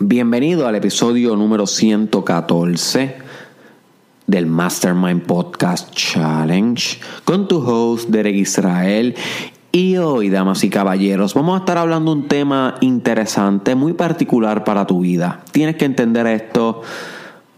Bienvenido al episodio número 114 del Mastermind Podcast Challenge con tu host Derek Israel. Y hoy, damas y caballeros, vamos a estar hablando un tema interesante, muy particular para tu vida. Tienes que entender esto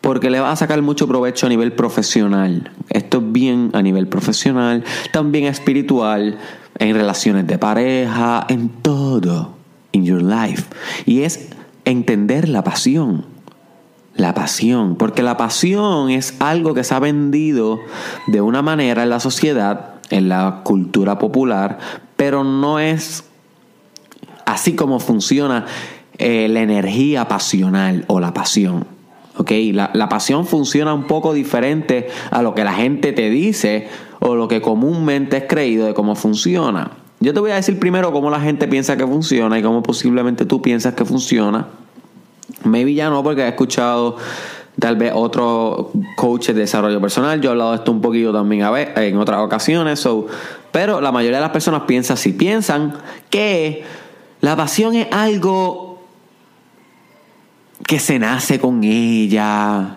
porque le vas a sacar mucho provecho a nivel profesional. Esto es bien a nivel profesional, también espiritual, en relaciones de pareja, en todo, in your life. Y es entender la pasión. La pasión, porque la pasión es algo que se ha vendido de una manera en la sociedad, en la cultura popular, pero no es así como funciona eh, la energía pasional o la pasión. ¿okay? La, la pasión funciona un poco diferente a lo que la gente te dice o lo que comúnmente es creído de cómo funciona. Yo te voy a decir primero cómo la gente piensa que funciona y cómo posiblemente tú piensas que funciona Maybe ya no, porque he escuchado tal vez otros coaches de desarrollo personal. Yo he hablado de esto un poquito también a ver, en otras ocasiones. pero la mayoría de las personas piensan así. Piensan que la pasión es algo que se nace con ella,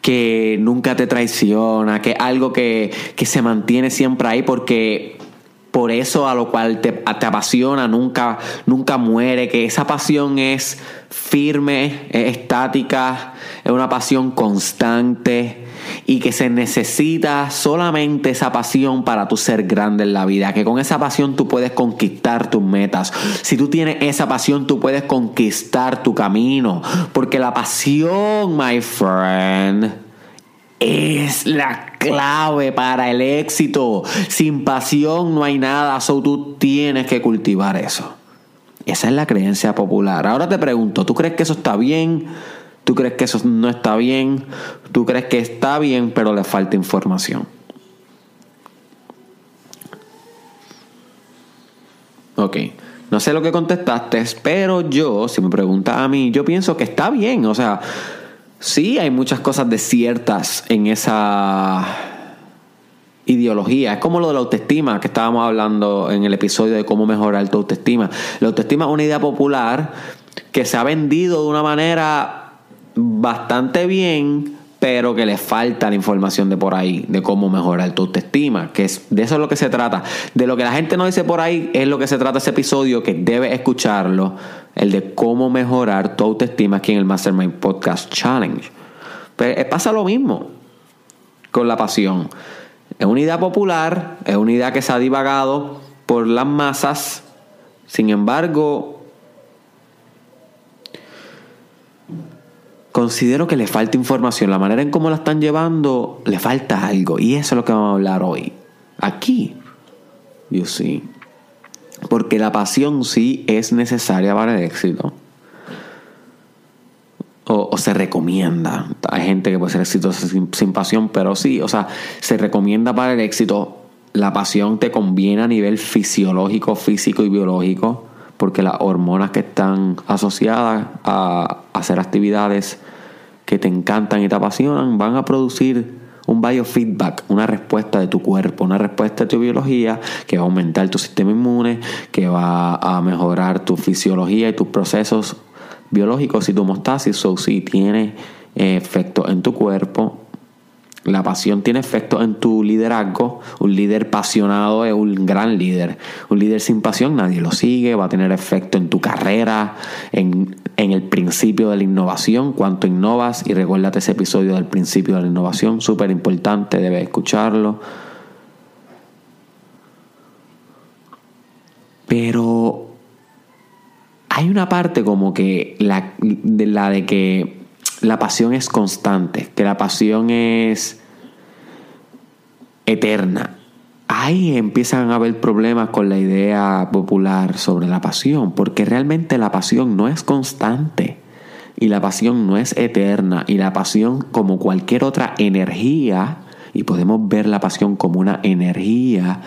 que nunca te traiciona, que es algo que, que se mantiene siempre ahí porque por eso a lo cual te, te, apasiona nunca, nunca muere, que esa pasión es firme, es estática, es una pasión constante y que se necesita solamente esa pasión para tu ser grande en la vida, que con esa pasión tú puedes conquistar tus metas. Si tú tienes esa pasión, tú puedes conquistar tu camino, porque la pasión, my friend, es la clave para el éxito. Sin pasión no hay nada, so tú tienes que cultivar eso. Esa es la creencia popular. Ahora te pregunto, ¿tú crees que eso está bien? ¿Tú crees que eso no está bien? ¿Tú crees que está bien pero le falta información? Ok, no sé lo que contestaste, pero yo, si me preguntas a mí, yo pienso que está bien. O sea, Sí, hay muchas cosas desiertas en esa ideología. Es como lo de la autoestima que estábamos hablando en el episodio de cómo mejorar tu autoestima. La autoestima es una idea popular que se ha vendido de una manera bastante bien, pero que le falta la información de por ahí, de cómo mejorar tu autoestima, que es, de eso es lo que se trata. De lo que la gente no dice por ahí es lo que se trata ese episodio, que debes escucharlo, el de cómo mejorar tu autoestima aquí en el Mastermind Podcast Challenge. Pero pues, pasa lo mismo con la pasión. Es una idea popular, es una idea que se ha divagado por las masas, sin embargo, considero que le falta información. La manera en cómo la están llevando, le falta algo. Y eso es lo que vamos a hablar hoy. Aquí. You see. Porque la pasión sí es necesaria para el éxito. O, se recomienda. Hay gente que puede ser exitosa sin pasión, pero sí, o sea, se recomienda para el éxito. La pasión te conviene a nivel fisiológico, físico y biológico, porque las hormonas que están asociadas a hacer actividades que te encantan y te apasionan, van a producir un biofeedback, una respuesta de tu cuerpo, una respuesta de tu biología que va a aumentar tu sistema inmune, que va a mejorar tu fisiología y tus procesos biológicos y tu homostasis. O si tiene eh, efecto en tu cuerpo, la pasión tiene efecto en tu liderazgo. Un líder pasionado es un gran líder. Un líder sin pasión nadie lo sigue. Va a tener efecto en tu carrera, en, el principio de la innovación, cuánto innovas. Y recuérdate ese episodio del principio de la innovación, súper importante, debes escucharlo. Pero hay una parte como que la de, la de que la pasión es constante, que la pasión es eterna. Ahí empiezan a haber problemas con la idea popular sobre la pasión, porque realmente la pasión no es constante y la pasión no es eterna y la pasión como cualquier otra energía, y podemos ver la pasión como una energía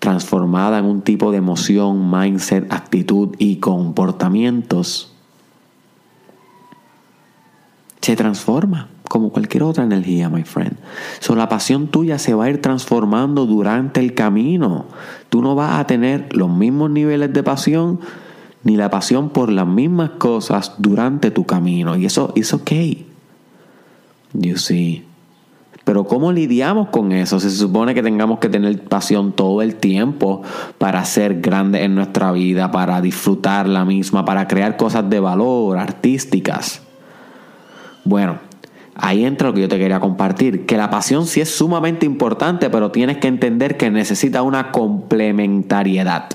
transformada en un tipo de emoción, mindset, actitud y comportamientos, se transforma como cualquier otra energía, my friend. So, la pasión tuya se va a ir transformando durante el camino. Tú no vas a tener los mismos niveles de pasión ni la pasión por las mismas cosas durante tu camino. Y eso es ok. You see. Pero ¿cómo lidiamos con eso? Se supone que tengamos que tener pasión todo el tiempo para ser grandes en nuestra vida, para disfrutar la misma, para crear cosas de valor, artísticas. Bueno, ahí entra lo que yo te quería compartir, que la pasión sí es sumamente importante, pero tienes que entender que necesita una complementariedad.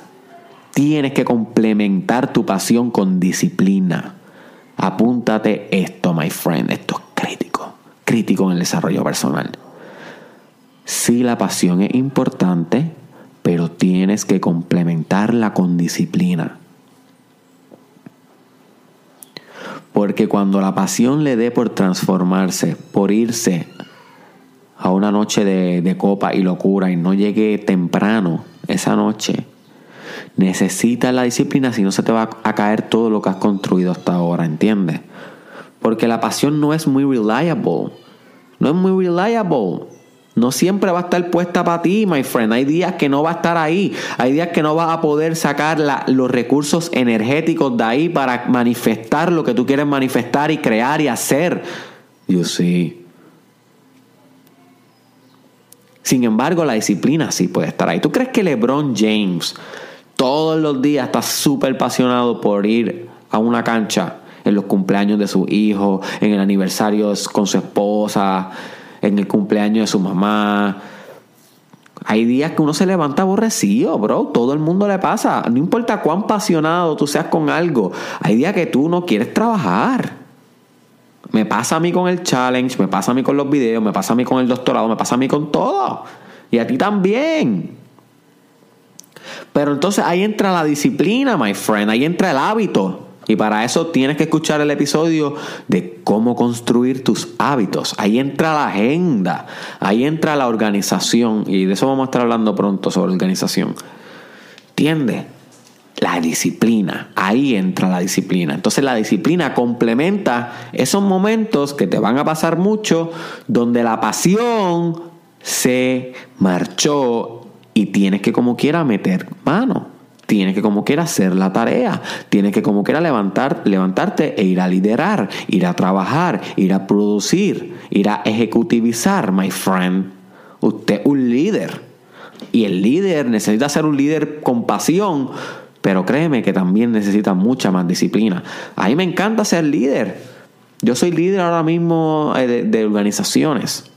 Tienes que complementar tu pasión con disciplina. Apúntate esto, my friend, esto es crítico, crítico en el desarrollo personal. Sí, la pasión es importante, pero tienes que complementarla con disciplina. Porque cuando la pasión le dé por transformarse, por irse a una noche de, copa y locura y no llegue temprano esa noche, necesitas la disciplina si no se te va a caer todo lo que has construido hasta ahora, ¿entiendes? Porque la pasión no es muy reliable. No es muy reliable. No siempre va a estar puesta para ti, my friend. Hay días que no va a estar ahí. Hay días que no vas a poder sacar los recursos energéticos de ahí para manifestar lo que tú quieres manifestar y crear y hacer. You see. Sin embargo, la disciplina sí puede estar ahí. ¿Tú crees que LeBron James todos los días está súper apasionado por ir a una cancha en los cumpleaños de su hijo, en el aniversario con su esposa? En el cumpleaños de su mamá. Hay días que uno se levanta aborrecido, bro. Todo el mundo le pasa. No importa cuán apasionado tú seas con algo. Hay días que tú no quieres trabajar. Me pasa a mí con el challenge, me pasa a mí con los videos, me pasa a mí con el doctorado, me pasa a mí con todo. Y a ti también. Pero entonces ahí entra la disciplina, my friend. Ahí entra el hábito. Y para eso tienes que escuchar el episodio de cómo construir tus hábitos. Ahí entra la agenda, ahí entra la organización. Y de eso vamos a estar hablando pronto sobre organización. ¿Entiendes? La disciplina, ahí entra la disciplina. Entonces la disciplina complementa esos momentos que te van a pasar mucho, donde la pasión se marchó y tienes que como quiera meter mano. Tienes que como quiera hacer la tarea, tienes que como quiera levantar, levantarte e ir a liderar, ir a trabajar, ir a producir, ir a ejecutivizar, my friend. Usted es un líder. Y el líder necesita ser un líder con pasión, pero créeme que también necesita mucha más disciplina. A mí me encanta ser líder. Yo soy líder ahora mismo eh, de organizaciones.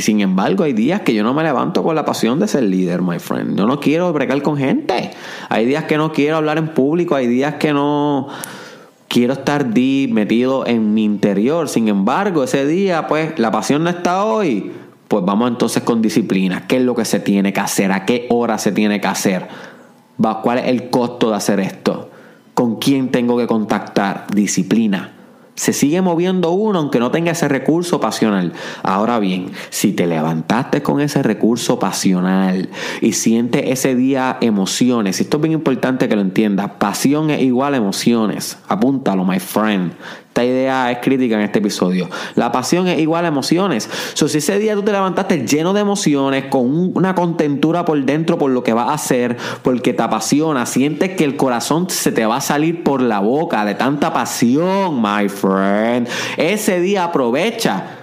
Y sin embargo, hay días que yo no me levanto con la pasión de ser líder, my friend. Yo no quiero bregar con gente. Hay días que no quiero hablar en público. Hay días que no quiero estar metido en mi interior. Sin embargo, ese día, pues, la pasión no está hoy. Pues vamos entonces con disciplina. ¿Qué es lo que se tiene que hacer? ¿A qué hora se tiene que hacer? ¿Cuál es el costo de hacer esto? ¿Con quién tengo que contactar? Disciplina. Se sigue moviendo uno aunque no tenga ese recurso pasional. Ahora bien, si te levantaste con ese recurso pasional y sientes ese día emociones, esto es bien importante que lo entiendas, pasión es igual a emociones. Apúntalo, my friend. Esta idea es crítica en este episodio. La pasión es igual a emociones. So, si ese día tú te levantaste lleno de emociones, con una contentura por dentro por lo que vas a hacer, porque te apasiona, sientes que el corazón se te va a salir por la boca de tanta pasión, my friend. Ese día aprovecha.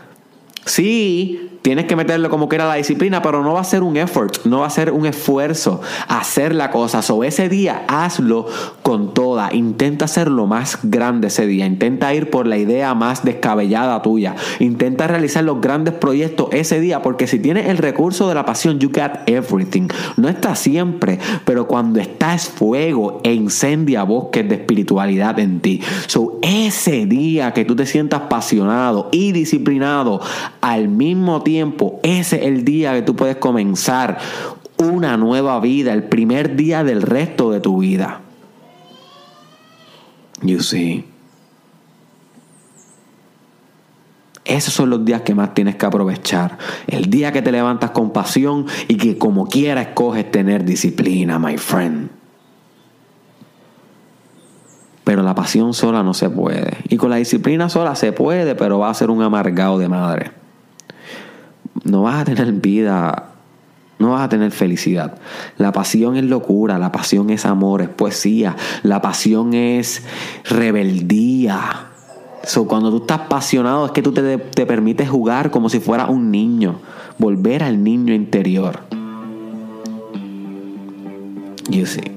Sí, Tienes que meterle como que era la disciplina, pero no va a ser un effort, no va a ser un esfuerzo hacer la cosa. So, ese día hazlo con toda. Intenta hacerlo más grande ese día. Intenta ir por la idea más descabellada tuya. Intenta realizar los grandes proyectos ese día, porque si tienes el recurso de la pasión, you got everything. No está siempre, pero cuando estás fuego e incendia bosques de espiritualidad en ti. So, ese día que tú te sientas apasionado y disciplinado al mismo tiempo, ese es el día que tú puedes comenzar una nueva vida, el primer día del resto de tu vida. You see. Esos son los días que más tienes que aprovechar. El día que te levantas con pasión y que como quiera escoges tener disciplina, my friend. Pero la pasión sola no se puede. Y con la disciplina sola se puede, pero va a ser un amargado de madre no vas a tener vida no vas a tener felicidad. La pasión es locura, la pasión es amor, es poesía, la pasión es rebeldía. So, cuando tú estás apasionado es que tú te, te permites jugar como si fuera un niño, volver al niño interior. You see.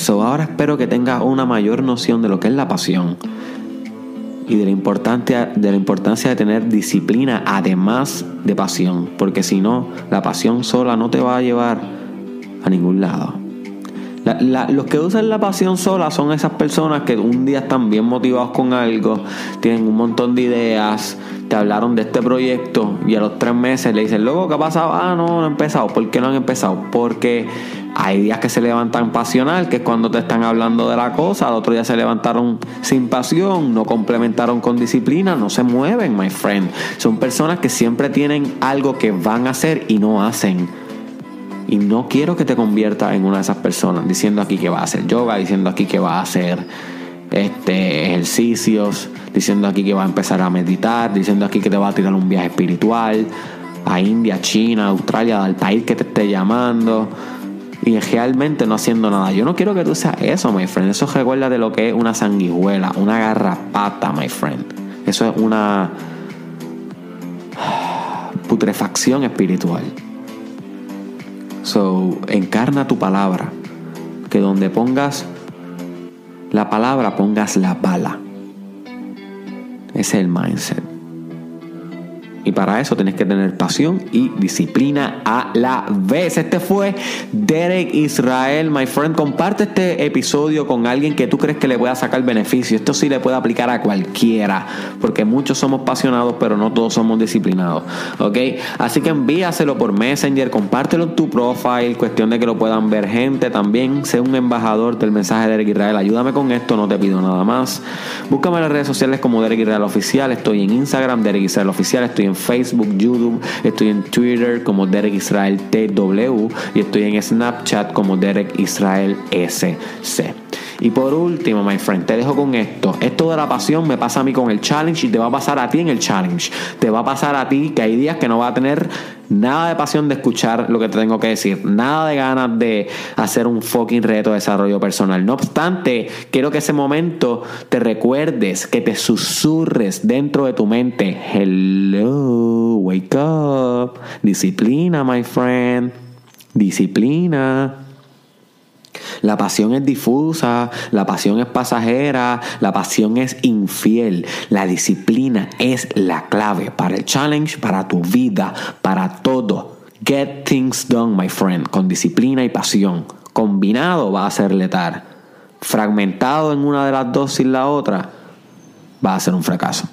So, ahora espero que tengas una mayor noción de lo que es la pasión y de la importancia de, la importancia de tener disciplina además de pasión, porque si no, la pasión sola no te va a llevar a ningún lado. los que usan la pasión sola son esas personas que un día están bien motivados con algo, tienen un montón de ideas, te hablaron de este proyecto y a los tres meses le dicen, luego, ¿qué ha pasado? Ah, no, no han empezado. ¿Por qué no han empezado? Porque hay días que se levantan pasional, que es cuando te están hablando de la cosa, al otro día se levantaron sin pasión, no complementaron con disciplina, no se mueven, my friend. Son personas que siempre tienen algo que van a hacer y no hacen. Y no quiero que te conviertas en una de esas personas, diciendo aquí que va a hacer yoga, diciendo aquí que va a hacer este, ejercicios, diciendo aquí que va a empezar a meditar, diciendo aquí que te va a tirar un viaje espiritual a India, China, Australia, al país que te esté llamando y realmente no haciendo nada. Yo no quiero que tú seas eso, my friend. Eso recuerda de lo que es una sanguijuela, una garrapata, my friend. Eso es una putrefacción espiritual. So, encarna tu palabra. Que donde pongas la palabra pongas la bala. Ese es el mindset. Y para eso tienes que tener pasión y disciplina a la vez. Este fue Derek Israel, my friend. Comparte este episodio con alguien que tú crees que le pueda sacar beneficio. Esto sí le puede aplicar a cualquiera, porque muchos somos apasionados, pero no todos somos disciplinados. ¿Ok? Así que envíaselo por Messenger, compártelo en tu profile, cuestión de que lo puedan ver gente también. Sé un embajador del mensaje de Derek Israel. Ayúdame con esto, no te pido nada más. Búscame en las redes sociales como Derek Israel Oficial. Estoy en Instagram, Derek Israel Oficial. Estoy en en Facebook, YouTube, estoy en Twitter como Derek Israel TW y estoy en Snapchat como Derek Israel SC. Y por último, my friend, te dejo con esto. Esto de la pasión me pasa a mí con el challenge y te va a pasar a ti en el challenge. Te va a pasar a ti que hay días que no va a tener nada de pasión de escuchar lo que te tengo que decir. Nada de ganas de hacer un fucking reto de desarrollo personal. No obstante, quiero que ese momento te recuerdes, que te susurres dentro de tu mente. Hello, wake up. Disciplina, my friend. Disciplina. La pasión es difusa, la pasión es pasajera, la pasión es infiel. La disciplina es la clave para el challenge, para tu vida, para todo. Get things done, my friend, con disciplina y pasión. Combinado va a ser letal. Fragmentado en una de las dos sin la otra, va a ser un fracaso.